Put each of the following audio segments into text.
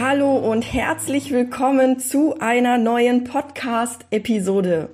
Hallo und herzlich willkommen zu einer neuen Podcast-Episode.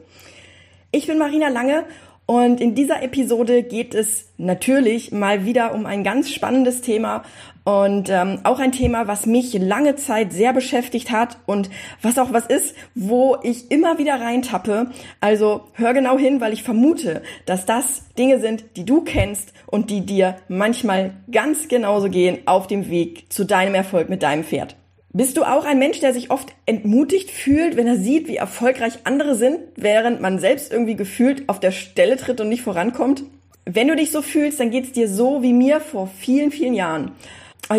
Ich bin Marina Lange und in dieser Episode geht es natürlich mal wieder um ein ganz spannendes Thema und ähm, auch ein Thema, was mich lange Zeit sehr beschäftigt hat und was auch was ist, wo ich immer wieder reintappe. Also hör genau hin, weil ich vermute, dass das Dinge sind, die du kennst und die dir manchmal ganz genauso gehen auf dem Weg zu deinem Erfolg mit deinem Pferd. Bist du auch ein Mensch, der sich oft entmutigt fühlt, wenn er sieht, wie erfolgreich andere sind, während man selbst irgendwie gefühlt auf der Stelle tritt und nicht vorankommt? Wenn du dich so fühlst, dann geht's dir so wie mir vor vielen, vielen Jahren.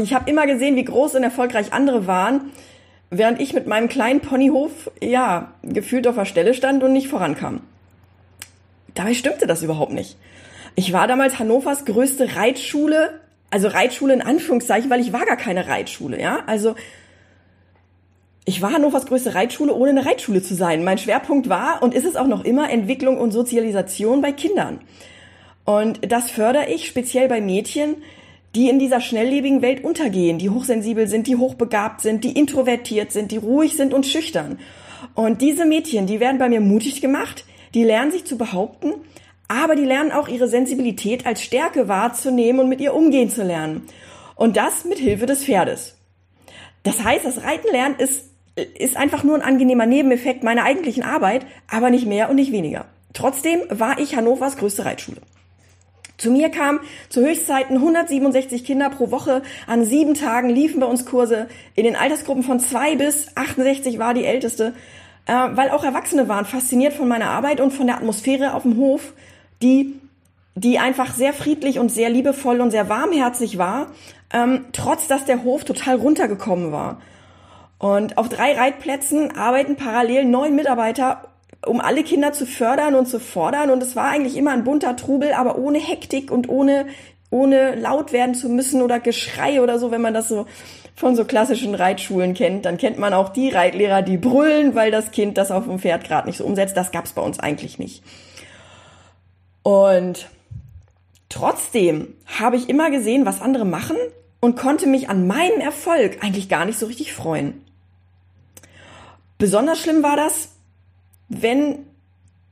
Ich habe immer gesehen, wie groß und erfolgreich andere waren, während ich mit meinem kleinen Ponyhof, ja, gefühlt auf der Stelle stand und nicht vorankam. Dabei stimmte das überhaupt nicht. Ich war damals Hannovers größte Reitschule, also Reitschule in Anführungszeichen, weil ich war gar keine Reitschule, ja. Also ich war Hannovers größte Reitschule, ohne eine Reitschule zu sein. Mein Schwerpunkt war und ist es auch noch immer Entwicklung und Sozialisation bei Kindern. Und das fördere ich speziell bei Mädchen, die in dieser schnelllebigen Welt untergehen, die hochsensibel sind, die hochbegabt sind, die introvertiert sind, die ruhig sind und schüchtern. Und diese Mädchen, die werden bei mir mutig gemacht, die lernen sich zu behaupten, aber die lernen auch ihre Sensibilität als Stärke wahrzunehmen und mit ihr umgehen zu lernen. Und das mit Hilfe des Pferdes. Das heißt, das Reiten lernen ist ist einfach nur ein angenehmer Nebeneffekt meiner eigentlichen Arbeit, aber nicht mehr und nicht weniger. Trotzdem war ich Hannovers größte Reitschule. Zu mir kamen zu Höchstzeiten 167 Kinder pro Woche. An sieben Tagen liefen bei uns Kurse. In den Altersgruppen von zwei bis 68 war die älteste, äh, weil auch Erwachsene waren fasziniert von meiner Arbeit und von der Atmosphäre auf dem Hof, die, die einfach sehr friedlich und sehr liebevoll und sehr warmherzig war, ähm, trotz dass der Hof total runtergekommen war. Und auf drei Reitplätzen arbeiten parallel neun Mitarbeiter, um alle Kinder zu fördern und zu fordern. Und es war eigentlich immer ein bunter Trubel, aber ohne Hektik und ohne, ohne laut werden zu müssen oder Geschrei oder so, wenn man das so von so klassischen Reitschulen kennt, dann kennt man auch die Reitlehrer, die brüllen, weil das Kind das auf dem Pferd gerade nicht so umsetzt. Das gab's bei uns eigentlich nicht. Und trotzdem habe ich immer gesehen, was andere machen und konnte mich an meinem Erfolg eigentlich gar nicht so richtig freuen. Besonders schlimm war das, wenn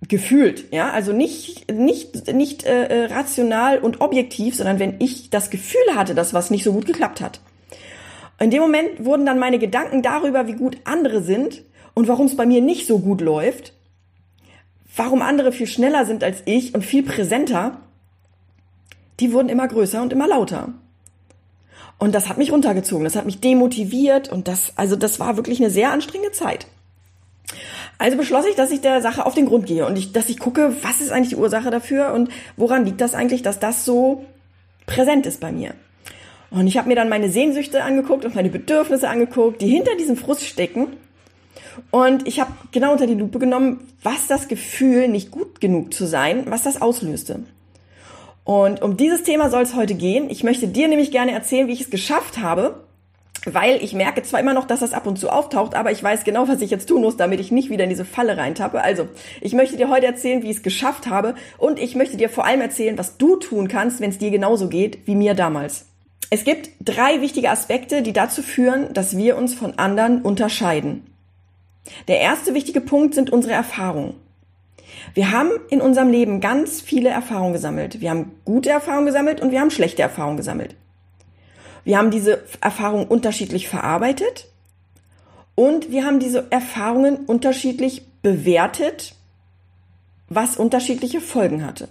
gefühlt, ja, also nicht nicht nicht äh, äh, rational und objektiv, sondern wenn ich das Gefühl hatte, dass was nicht so gut geklappt hat. In dem Moment wurden dann meine Gedanken darüber, wie gut andere sind und warum es bei mir nicht so gut läuft, warum andere viel schneller sind als ich und viel präsenter, die wurden immer größer und immer lauter. Und das hat mich runtergezogen, das hat mich demotiviert und das, also das war wirklich eine sehr anstrengende Zeit. Also beschloss ich, dass ich der Sache auf den Grund gehe und ich, dass ich gucke, was ist eigentlich die Ursache dafür und woran liegt das eigentlich, dass das so präsent ist bei mir. Und ich habe mir dann meine Sehnsüchte angeguckt und meine Bedürfnisse angeguckt, die hinter diesem Frust stecken. Und ich habe genau unter die Lupe genommen, was das Gefühl, nicht gut genug zu sein, was das auslöste. Und um dieses Thema soll es heute gehen. Ich möchte dir nämlich gerne erzählen, wie ich es geschafft habe, weil ich merke zwar immer noch, dass das ab und zu auftaucht, aber ich weiß genau, was ich jetzt tun muss, damit ich nicht wieder in diese Falle reintappe. Also, ich möchte dir heute erzählen, wie ich es geschafft habe und ich möchte dir vor allem erzählen, was du tun kannst, wenn es dir genauso geht wie mir damals. Es gibt drei wichtige Aspekte, die dazu führen, dass wir uns von anderen unterscheiden. Der erste wichtige Punkt sind unsere Erfahrungen. Wir haben in unserem Leben ganz viele Erfahrungen gesammelt. Wir haben gute Erfahrungen gesammelt und wir haben schlechte Erfahrungen gesammelt. Wir haben diese Erfahrungen unterschiedlich verarbeitet und wir haben diese Erfahrungen unterschiedlich bewertet, was unterschiedliche Folgen hatte.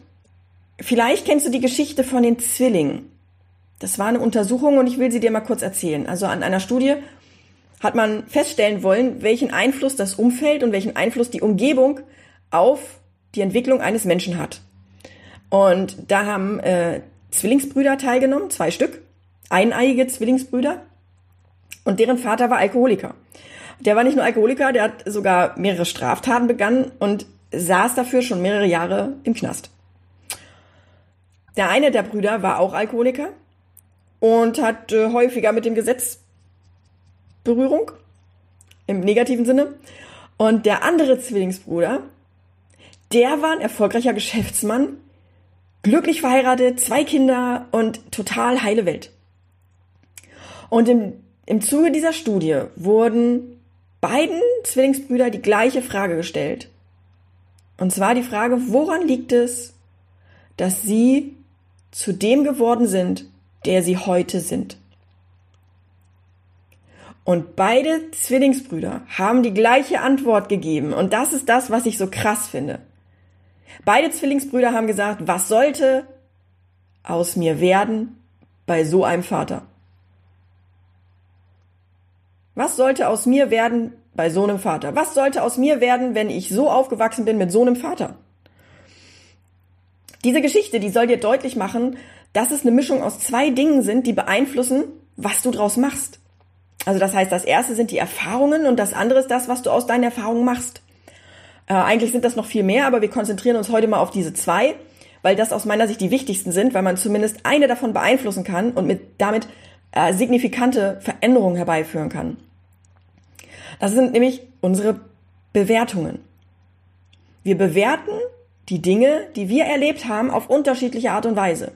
Vielleicht kennst du die Geschichte von den Zwillingen. Das war eine Untersuchung und ich will sie dir mal kurz erzählen. Also an einer Studie hat man feststellen wollen, welchen Einfluss das Umfeld und welchen Einfluss die Umgebung auf die Entwicklung eines Menschen hat. Und da haben äh, Zwillingsbrüder teilgenommen, zwei Stück. Eineiige Zwillingsbrüder und deren Vater war Alkoholiker. Der war nicht nur Alkoholiker, der hat sogar mehrere Straftaten begangen und saß dafür schon mehrere Jahre im Knast. Der eine der Brüder war auch Alkoholiker und hat äh, häufiger mit dem Gesetz Berührung im negativen Sinne. Und der andere Zwillingsbruder, der war ein erfolgreicher Geschäftsmann, glücklich verheiratet, zwei Kinder und total heile Welt. Und im, im Zuge dieser Studie wurden beiden Zwillingsbrüder die gleiche Frage gestellt. Und zwar die Frage, woran liegt es, dass sie zu dem geworden sind, der sie heute sind? Und beide Zwillingsbrüder haben die gleiche Antwort gegeben. Und das ist das, was ich so krass finde. Beide Zwillingsbrüder haben gesagt, was sollte aus mir werden bei so einem Vater? Was sollte aus mir werden bei so einem Vater? Was sollte aus mir werden, wenn ich so aufgewachsen bin mit so einem Vater? Diese Geschichte, die soll dir deutlich machen, dass es eine Mischung aus zwei Dingen sind, die beeinflussen, was du draus machst. Also das heißt, das erste sind die Erfahrungen und das andere ist das, was du aus deinen Erfahrungen machst. Äh, eigentlich sind das noch viel mehr, aber wir konzentrieren uns heute mal auf diese zwei, weil das aus meiner Sicht die wichtigsten sind, weil man zumindest eine davon beeinflussen kann und mit damit äh, signifikante Veränderungen herbeiführen kann. Das sind nämlich unsere Bewertungen. Wir bewerten die Dinge, die wir erlebt haben, auf unterschiedliche Art und Weise.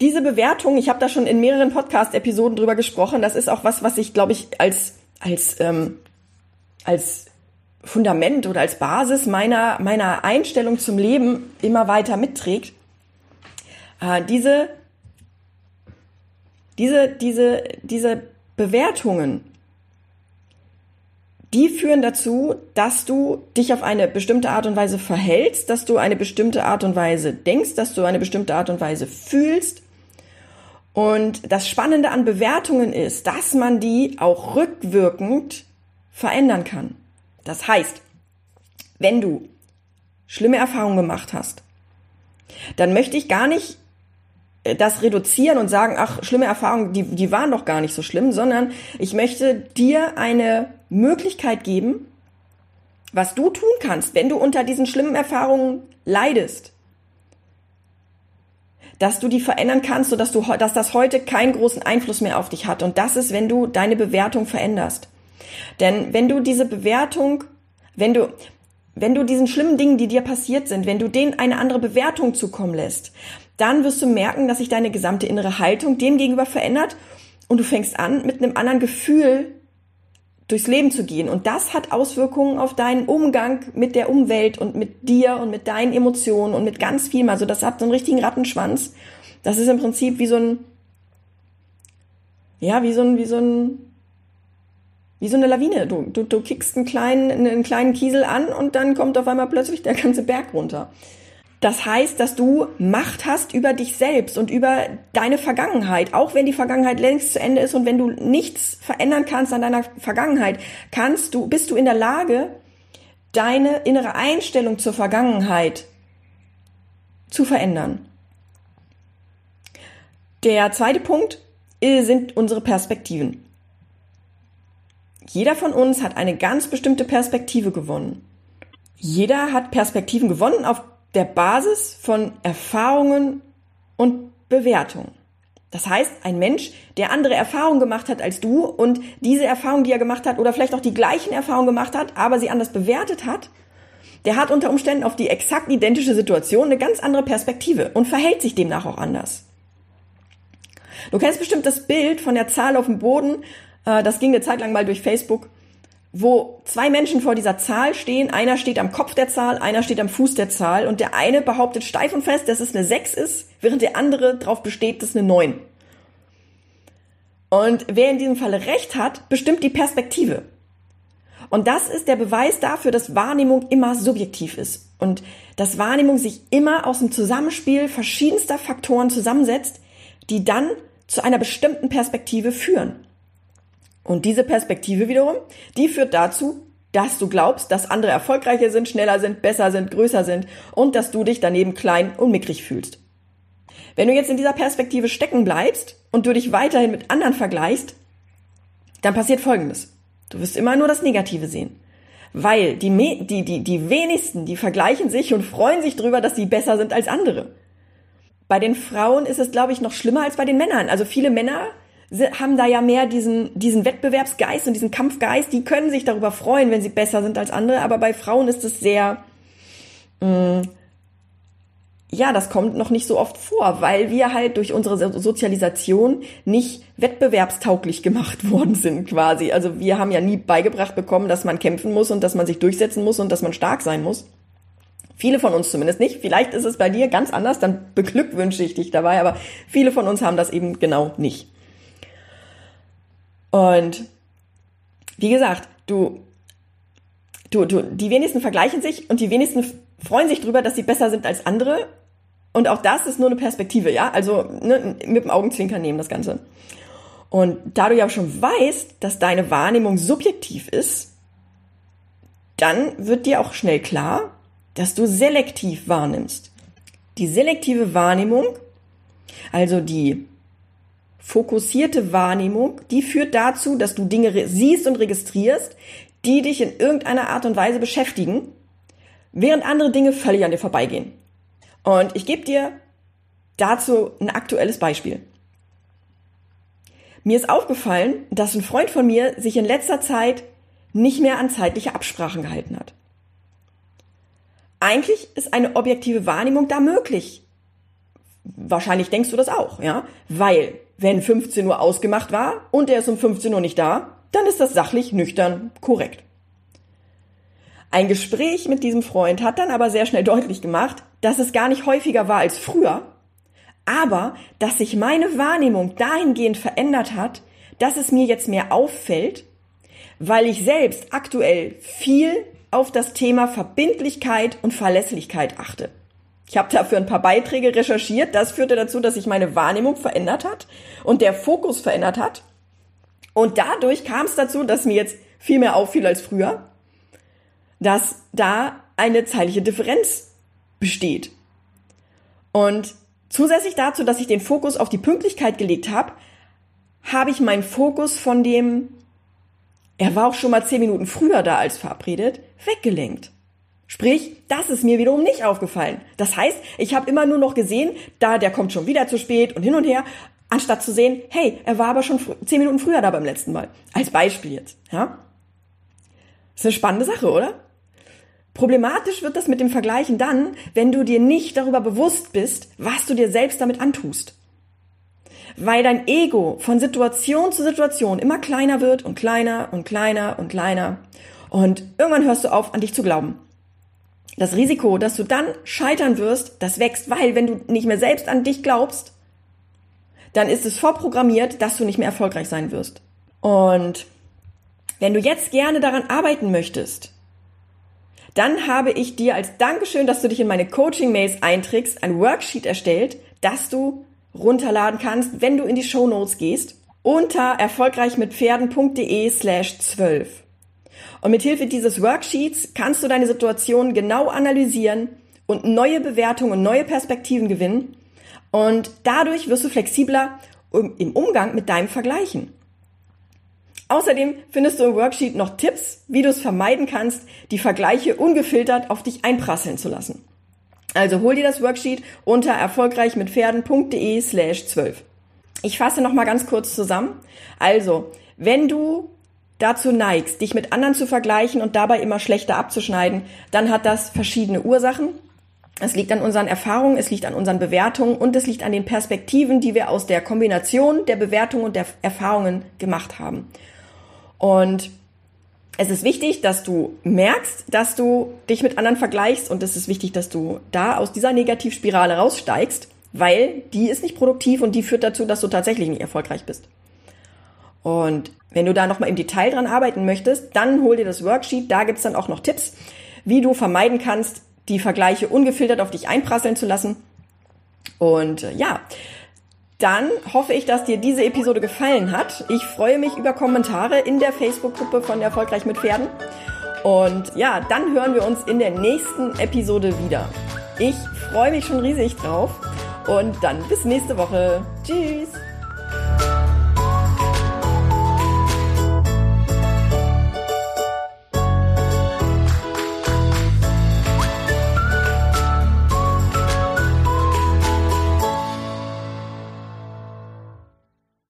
Diese Bewertung, ich habe da schon in mehreren Podcast-Episoden drüber gesprochen, das ist auch was, was ich, glaube ich, als, als, ähm, als Fundament oder als Basis meiner, meiner Einstellung zum Leben immer weiter mitträgt. Äh, diese, diese, diese, diese Bewertungen, die führen dazu, dass du dich auf eine bestimmte Art und Weise verhältst, dass du eine bestimmte Art und Weise denkst, dass du eine bestimmte Art und Weise fühlst und das Spannende an Bewertungen ist, dass man die auch rückwirkend verändern kann. Das heißt, wenn du schlimme Erfahrungen gemacht hast, dann möchte ich gar nicht das reduzieren und sagen, ach, schlimme Erfahrungen, die, die waren doch gar nicht so schlimm, sondern ich möchte dir eine Möglichkeit geben, was du tun kannst, wenn du unter diesen schlimmen Erfahrungen leidest dass du die verändern kannst, sodass du, dass das heute keinen großen Einfluss mehr auf dich hat. Und das ist, wenn du deine Bewertung veränderst. Denn wenn du diese Bewertung, wenn du, wenn du diesen schlimmen Dingen, die dir passiert sind, wenn du denen eine andere Bewertung zukommen lässt, dann wirst du merken, dass sich deine gesamte innere Haltung dem gegenüber verändert und du fängst an, mit einem anderen Gefühl durchs Leben zu gehen. Und das hat Auswirkungen auf deinen Umgang mit der Umwelt und mit dir und mit deinen Emotionen und mit ganz vielem. Also das hat so einen richtigen Rattenschwanz. Das ist im Prinzip wie so ein, ja, wie so ein, wie so ein, wie so eine Lawine. Du, du, du kickst einen kleinen, einen kleinen Kiesel an und dann kommt auf einmal plötzlich der ganze Berg runter. Das heißt, dass du Macht hast über dich selbst und über deine Vergangenheit. Auch wenn die Vergangenheit längst zu Ende ist und wenn du nichts verändern kannst an deiner Vergangenheit, kannst du, bist du in der Lage, deine innere Einstellung zur Vergangenheit zu verändern. Der zweite Punkt sind unsere Perspektiven. Jeder von uns hat eine ganz bestimmte Perspektive gewonnen. Jeder hat Perspektiven gewonnen auf der Basis von Erfahrungen und Bewertungen. Das heißt, ein Mensch, der andere Erfahrungen gemacht hat als du und diese Erfahrung, die er gemacht hat, oder vielleicht auch die gleichen Erfahrungen gemacht hat, aber sie anders bewertet hat, der hat unter Umständen auf die exakt identische Situation eine ganz andere Perspektive und verhält sich demnach auch anders. Du kennst bestimmt das Bild von der Zahl auf dem Boden, äh, das ging eine Zeit lang mal durch Facebook, wo zwei Menschen vor dieser Zahl stehen. Einer steht am Kopf der Zahl, einer steht am Fuß der Zahl und der eine behauptet steif und fest, dass es eine 6 ist, während der andere darauf besteht, dass es eine 9. Und wer in diesem Falle recht hat, bestimmt die Perspektive. Und das ist der Beweis dafür, dass Wahrnehmung immer subjektiv ist und dass Wahrnehmung sich immer aus dem Zusammenspiel verschiedenster Faktoren zusammensetzt, die dann zu einer bestimmten Perspektive führen. Und diese Perspektive wiederum, die führt dazu, dass du glaubst, dass andere erfolgreicher sind, schneller sind, besser sind, größer sind und dass du dich daneben klein und mickrig fühlst. Wenn du jetzt in dieser Perspektive stecken bleibst und du dich weiterhin mit anderen vergleichst, dann passiert Folgendes. Du wirst immer nur das Negative sehen. Weil die, die, die, die wenigsten, die vergleichen sich und freuen sich drüber, dass sie besser sind als andere. Bei den Frauen ist es, glaube ich, noch schlimmer als bei den Männern. Also viele Männer haben da ja mehr diesen, diesen Wettbewerbsgeist und diesen Kampfgeist. Die können sich darüber freuen, wenn sie besser sind als andere. Aber bei Frauen ist es sehr, mh, mm, ja, das kommt noch nicht so oft vor, weil wir halt durch unsere Sozialisation nicht wettbewerbstauglich gemacht worden sind quasi. Also wir haben ja nie beigebracht bekommen, dass man kämpfen muss und dass man sich durchsetzen muss und dass man stark sein muss. Viele von uns zumindest nicht. Vielleicht ist es bei dir ganz anders, dann beglückwünsche ich dich dabei, aber viele von uns haben das eben genau nicht. Und wie gesagt, du, du, du, die wenigsten vergleichen sich und die wenigsten freuen sich drüber, dass sie besser sind als andere. Und auch das ist nur eine Perspektive, ja? Also ne, mit dem Augenzwinkern nehmen das Ganze. Und da du ja schon weißt, dass deine Wahrnehmung subjektiv ist, dann wird dir auch schnell klar, dass du selektiv wahrnimmst. Die selektive Wahrnehmung, also die fokussierte Wahrnehmung, die führt dazu, dass du Dinge siehst und registrierst, die dich in irgendeiner Art und Weise beschäftigen, während andere Dinge völlig an dir vorbeigehen. Und ich gebe dir dazu ein aktuelles Beispiel. Mir ist aufgefallen, dass ein Freund von mir sich in letzter Zeit nicht mehr an zeitliche Absprachen gehalten hat. Eigentlich ist eine objektive Wahrnehmung da möglich. Wahrscheinlich denkst du das auch, ja? Weil wenn 15 Uhr ausgemacht war und er ist um 15 Uhr nicht da, dann ist das sachlich nüchtern korrekt. Ein Gespräch mit diesem Freund hat dann aber sehr schnell deutlich gemacht, dass es gar nicht häufiger war als früher, aber dass sich meine Wahrnehmung dahingehend verändert hat, dass es mir jetzt mehr auffällt, weil ich selbst aktuell viel auf das Thema Verbindlichkeit und Verlässlichkeit achte. Ich habe dafür ein paar Beiträge recherchiert. Das führte dazu, dass sich meine Wahrnehmung verändert hat und der Fokus verändert hat. Und dadurch kam es dazu, dass mir jetzt viel mehr auffiel als früher, dass da eine zeitliche Differenz besteht. Und zusätzlich dazu, dass ich den Fokus auf die Pünktlichkeit gelegt habe, habe ich meinen Fokus von dem, er war auch schon mal zehn Minuten früher da als verabredet, weggelenkt. Sprich, das ist mir wiederum nicht aufgefallen. Das heißt, ich habe immer nur noch gesehen, da der kommt schon wieder zu spät und hin und her, anstatt zu sehen, hey, er war aber schon zehn Minuten früher da beim letzten Mal. Als Beispiel jetzt, ja? Das ist eine spannende Sache, oder? Problematisch wird das mit dem Vergleichen dann, wenn du dir nicht darüber bewusst bist, was du dir selbst damit antust. Weil dein Ego von Situation zu Situation immer kleiner wird und kleiner und kleiner und kleiner. Und irgendwann hörst du auf, an dich zu glauben das Risiko, dass du dann scheitern wirst, das wächst, weil wenn du nicht mehr selbst an dich glaubst, dann ist es vorprogrammiert, dass du nicht mehr erfolgreich sein wirst. Und wenn du jetzt gerne daran arbeiten möchtest, dann habe ich dir als Dankeschön, dass du dich in meine Coaching-Mails einträgst, ein Worksheet erstellt, das du runterladen kannst, wenn du in die Show Notes gehst, unter erfolgreichmitpferden.de slash 12. Und mit Hilfe dieses Worksheets kannst du deine Situation genau analysieren und neue Bewertungen und neue Perspektiven gewinnen. Und dadurch wirst du flexibler im Umgang mit deinem Vergleichen. Außerdem findest du im Worksheet noch Tipps, wie du es vermeiden kannst, die Vergleiche ungefiltert auf dich einprasseln zu lassen. Also hol dir das Worksheet unter erfolgreichmitpferden.de slash 12. Ich fasse nochmal ganz kurz zusammen. Also, wenn du dazu neigst, dich mit anderen zu vergleichen und dabei immer schlechter abzuschneiden, dann hat das verschiedene Ursachen. Es liegt an unseren Erfahrungen, es liegt an unseren Bewertungen und es liegt an den Perspektiven, die wir aus der Kombination der Bewertungen und der Erfahrungen gemacht haben. Und es ist wichtig, dass du merkst, dass du dich mit anderen vergleichst und es ist wichtig, dass du da aus dieser Negativspirale raussteigst, weil die ist nicht produktiv und die führt dazu, dass du tatsächlich nicht erfolgreich bist. Und wenn du da nochmal im Detail dran arbeiten möchtest, dann hol dir das Worksheet. Da gibt's dann auch noch Tipps, wie du vermeiden kannst, die Vergleiche ungefiltert auf dich einprasseln zu lassen. Und äh, ja, dann hoffe ich, dass dir diese Episode gefallen hat. Ich freue mich über Kommentare in der Facebook-Gruppe von Erfolgreich mit Pferden. Und ja, dann hören wir uns in der nächsten Episode wieder. Ich freue mich schon riesig drauf. und dann bis nächste Woche. Tschüss!